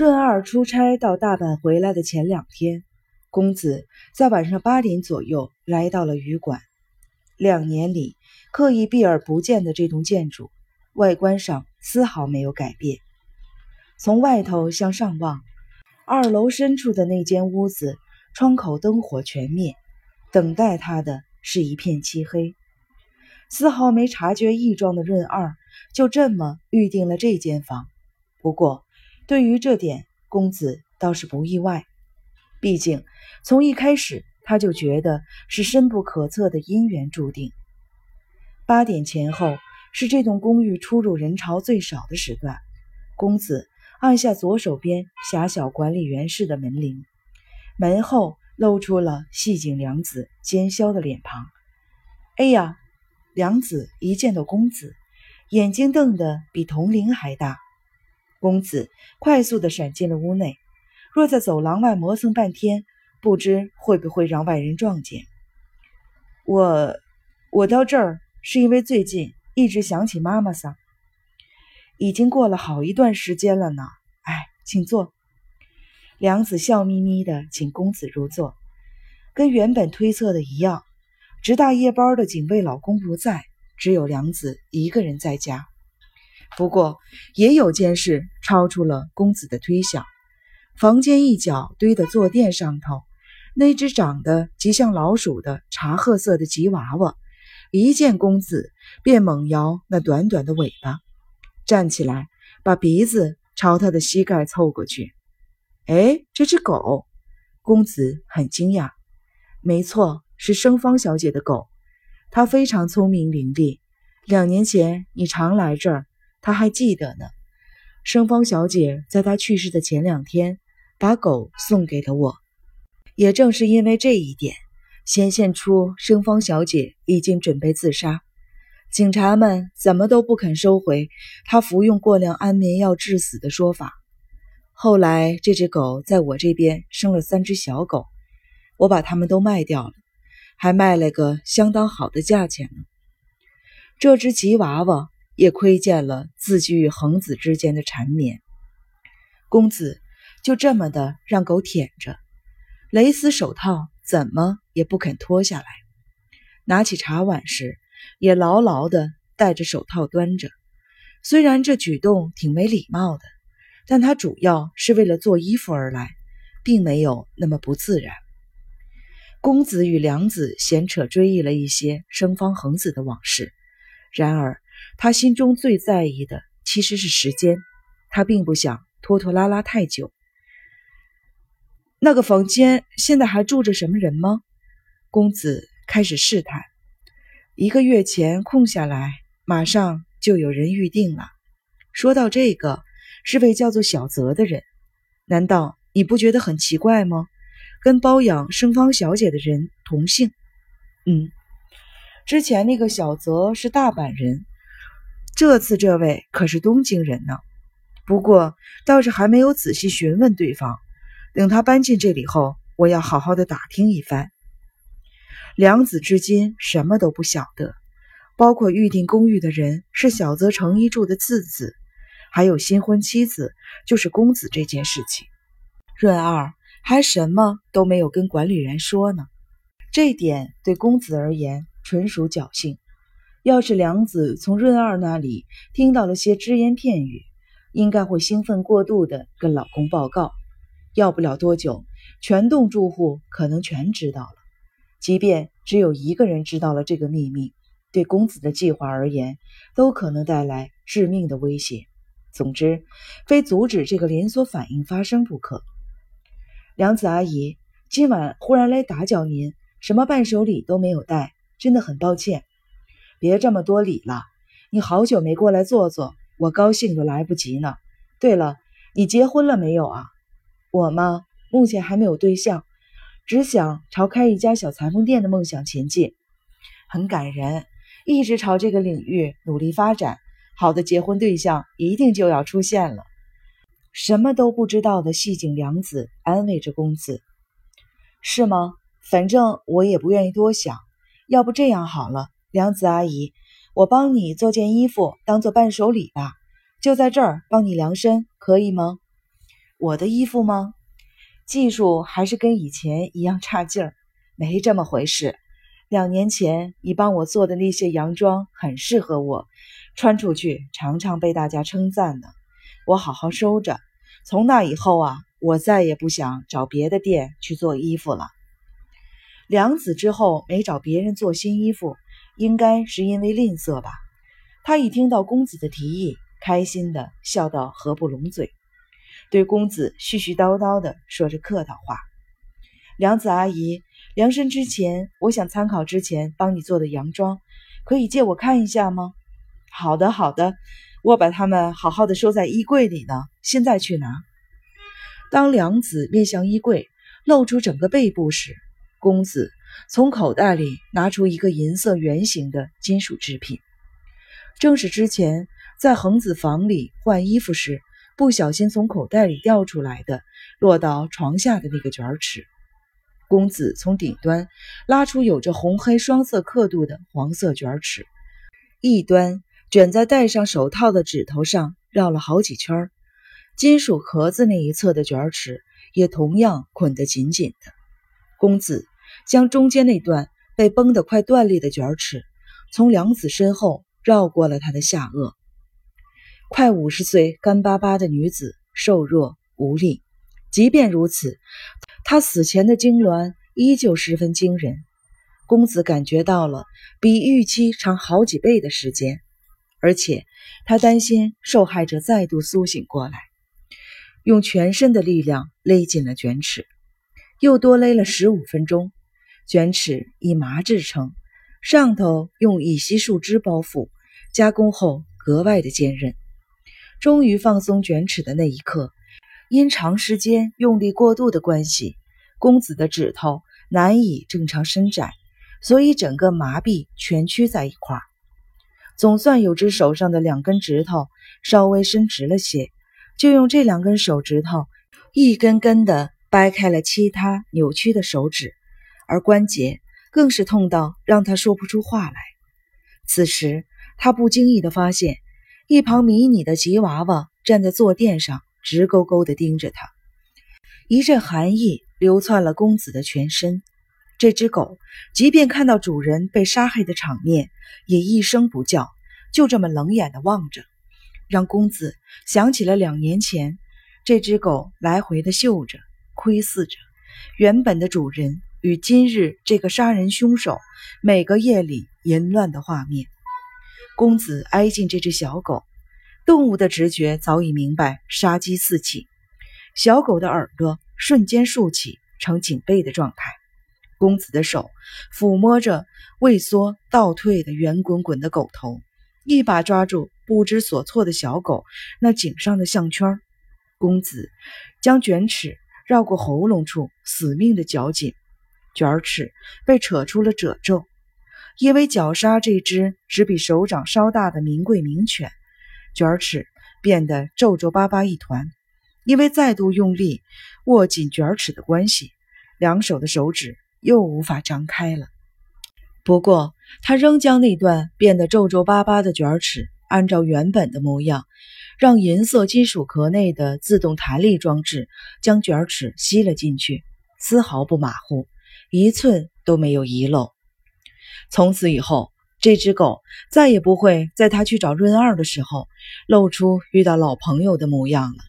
润二出差到大阪回来的前两天，公子在晚上八点左右来到了旅馆。两年里刻意避而不见的这栋建筑，外观上丝毫没有改变。从外头向上望，二楼深处的那间屋子窗口灯火全灭，等待他的是一片漆黑。丝毫没察觉异状的润二就这么预定了这间房。不过，对于这点，公子倒是不意外。毕竟，从一开始他就觉得是深不可测的姻缘注定。八点前后是这栋公寓出入人潮最少的时段。公子按下左手边狭小管理员室的门铃，门后露出了细井良子奸笑的脸庞。哎呀！良子一见到公子，眼睛瞪得比铜铃还大。公子快速地闪进了屋内，若在走廊外磨蹭半天，不知会不会让外人撞见。我，我到这儿是因为最近一直想起妈妈桑。已经过了好一段时间了呢。哎，请坐。梁子笑眯眯地请公子入座，跟原本推测的一样。值大夜班的警卫老公不在，只有梁子一个人在家。不过也有件事超出了公子的推想：房间一角堆的坐垫上头，那只长得极像老鼠的茶褐色的吉娃娃，一见公子便猛摇那短短的尾巴，站起来把鼻子朝他的膝盖凑过去。哎，这只狗！公子很惊讶。没错。是生芳小姐的狗，它非常聪明伶俐。两年前你常来这儿，他还记得呢。生芳小姐在她去世的前两天，把狗送给了我。也正是因为这一点，显现出生芳小姐已经准备自杀。警察们怎么都不肯收回她服用过量安眠药致死的说法。后来这只狗在我这边生了三只小狗，我把它们都卖掉了。还卖了个相当好的价钱呢。这只吉娃娃也窥见了自己与恒子之间的缠绵。公子就这么的让狗舔着，蕾丝手套怎么也不肯脱下来。拿起茶碗时，也牢牢的戴着手套端着。虽然这举动挺没礼貌的，但他主要是为了做衣服而来，并没有那么不自然。公子与良子闲扯追忆了一些生方恒子的往事，然而他心中最在意的其实是时间，他并不想拖拖拉拉太久。那个房间现在还住着什么人吗？公子开始试探。一个月前空下来，马上就有人预定了。说到这个，是位叫做小泽的人，难道你不觉得很奇怪吗？跟包养生芳小姐的人同姓，嗯，之前那个小泽是大阪人，这次这位可是东京人呢。不过倒是还没有仔细询问对方，等他搬进这里后，我要好好的打听一番。良子至今什么都不晓得，包括预定公寓的人是小泽诚一住的次子，还有新婚妻子就是公子这件事情。润二。还什么都没有跟管理员说呢，这点对公子而言纯属侥幸。要是梁子从润二那里听到了些只言片语，应该会兴奋过度的跟老公报告。要不了多久，全栋住户可能全知道了。即便只有一个人知道了这个秘密，对公子的计划而言，都可能带来致命的威胁。总之，非阻止这个连锁反应发生不可。梁子阿姨，今晚忽然来打搅您，什么伴手礼都没有带，真的很抱歉。别这么多礼了，你好久没过来坐坐，我高兴都来不及呢。对了，你结婚了没有啊？我嘛？目前还没有对象，只想朝开一家小裁缝店的梦想前进。很感人，一直朝这个领域努力发展，好的结婚对象一定就要出现了。什么都不知道的细井良子安慰着公子：“是吗？反正我也不愿意多想。要不这样好了，梁子阿姨，我帮你做件衣服当做伴手礼吧，就在这儿帮你量身，可以吗？”我的衣服吗？技术还是跟以前一样差劲儿？没这么回事。两年前你帮我做的那些洋装很适合我，穿出去常常被大家称赞呢。我好好收着。从那以后啊，我再也不想找别的店去做衣服了。梁子之后没找别人做新衣服，应该是因为吝啬吧。他一听到公子的提议，开心的笑到合不拢嘴，对公子絮絮叨叨的说着客套话：“梁子阿姨，量身之前，我想参考之前帮你做的洋装，可以借我看一下吗？”“好的，好的，我把它们好好的收在衣柜里呢，现在去拿。”当梁子面向衣柜，露出整个背部时，公子从口袋里拿出一个银色圆形的金属制品，正是之前在恒子房里换衣服时不小心从口袋里掉出来的、落到床下的那个卷尺。公子从顶端拉出有着红黑双色刻度的黄色卷尺，一端卷在戴上手套的指头上绕了好几圈，金属壳子那一侧的卷尺也同样捆得紧紧的。公子将中间那段被绷得快断裂的卷尺从梁子身后绕过了他的下颚。快五十岁、干巴巴的女子，瘦弱无力。即便如此，她死前的痉挛依旧十分惊人。公子感觉到了比预期长好几倍的时间，而且他担心受害者再度苏醒过来，用全身的力量勒紧了卷尺。又多勒了十五分钟，卷尺以麻制成，上头用乙烯树脂包覆，加工后格外的坚韧。终于放松卷尺的那一刻，因长时间用力过度的关系，公子的指头难以正常伸展，所以整个麻痹蜷曲在一块儿。总算有只手上的两根指头稍微伸直了些，就用这两根手指头一根根的。掰开了其他扭曲的手指，而关节更是痛到让他说不出话来。此时，他不经意的发现，一旁迷你的吉娃娃站在坐垫上，直勾勾的盯着他。一阵寒意流窜了公子的全身。这只狗，即便看到主人被杀害的场面，也一声不叫，就这么冷眼的望着，让公子想起了两年前，这只狗来回的嗅着。窥视着原本的主人与今日这个杀人凶手每个夜里淫乱的画面。公子挨近这只小狗，动物的直觉早已明白杀机四起。小狗的耳朵瞬间竖起，呈警备的状态。公子的手抚摸着畏缩倒退的圆滚滚的狗头，一把抓住不知所措的小狗那颈上的项圈。公子将卷尺。绕过喉咙处，死命的绞紧，卷尺被扯出了褶皱。因为绞杀这只只比手掌稍大的名贵名犬，卷尺变得皱皱巴巴一团。因为再度用力握紧卷尺的关系，两手的手指又无法张开了。不过，他仍将那段变得皱皱巴巴的卷尺按照原本的模样。让银色金属壳内的自动弹力装置将卷尺吸了进去，丝毫不马虎，一寸都没有遗漏。从此以后，这只狗再也不会在他去找润二的时候露出遇到老朋友的模样了。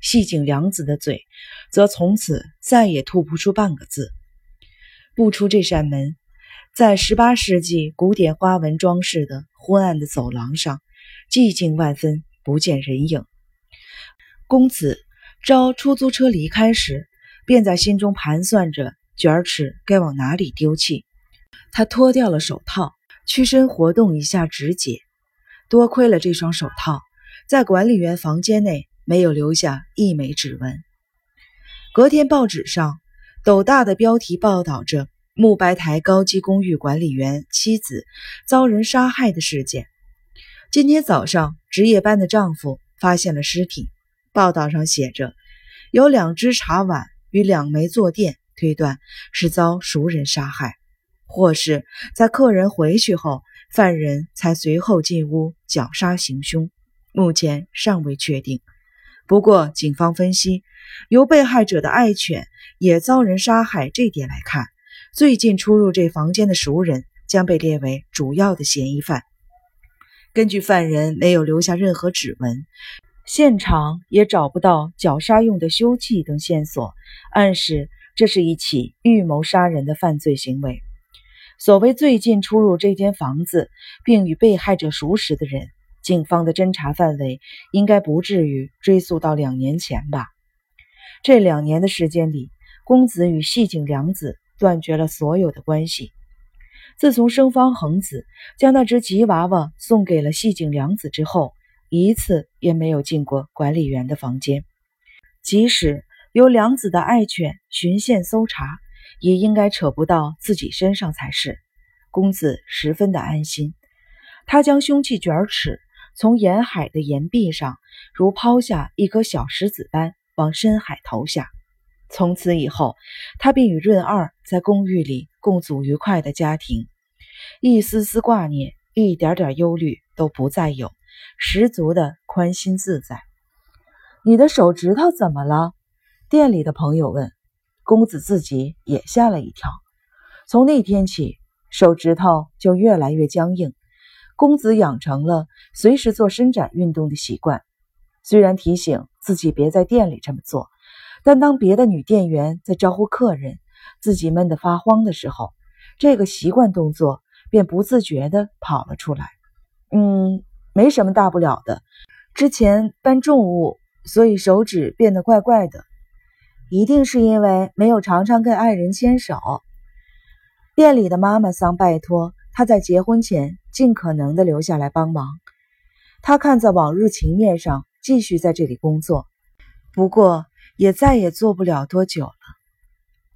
细井良子的嘴则从此再也吐不出半个字。不出这扇门，在十八世纪古典花纹装饰的昏暗的走廊上，寂静万分。不见人影。公子招出租车离开时，便在心中盘算着卷尺该往哪里丢弃。他脱掉了手套，屈身活动一下指节。多亏了这双手套，在管理员房间内没有留下一枚指纹。隔天报纸上斗大的标题报道着木白台高级公寓管理员妻子遭人杀害的事件。今天早上，值夜班的丈夫发现了尸体。报道上写着，有两只茶碗与两枚坐垫，推断是遭熟人杀害，或是在客人回去后，犯人才随后进屋绞杀行凶。目前尚未确定。不过，警方分析，由被害者的爱犬也遭人杀害这点来看，最近出入这房间的熟人将被列为主要的嫌疑犯。根据犯人没有留下任何指纹，现场也找不到绞杀用的凶器等线索，暗示这是一起预谋杀人的犯罪行为。所谓最近出入这间房子并与被害者熟识的人，警方的侦查范围应该不至于追溯到两年前吧？这两年的时间里，公子与细井良子断绝了所有的关系。自从生方恒子将那只吉娃娃送给了细井良子之后，一次也没有进过管理员的房间。即使由良子的爱犬巡线搜查。也应该扯不到自己身上才是。公子十分的安心，他将凶器卷尺从沿海的岩壁上，如抛下一颗小石子般往深海投下。从此以后，他便与润二在公寓里共组愉快的家庭，一丝丝挂念，一点点忧虑都不再有，十足的宽心自在。你的手指头怎么了？店里的朋友问。公子自己也吓了一跳，从那天起，手指头就越来越僵硬。公子养成了随时做伸展运动的习惯，虽然提醒自己别在店里这么做，但当别的女店员在招呼客人，自己闷得发慌的时候，这个习惯动作便不自觉地跑了出来。嗯，没什么大不了的，之前搬重物，所以手指变得怪怪的。一定是因为没有常常跟爱人牵手。店里的妈妈桑拜托他在结婚前尽可能的留下来帮忙。他看在往日情面上，继续在这里工作。不过也再也做不了多久。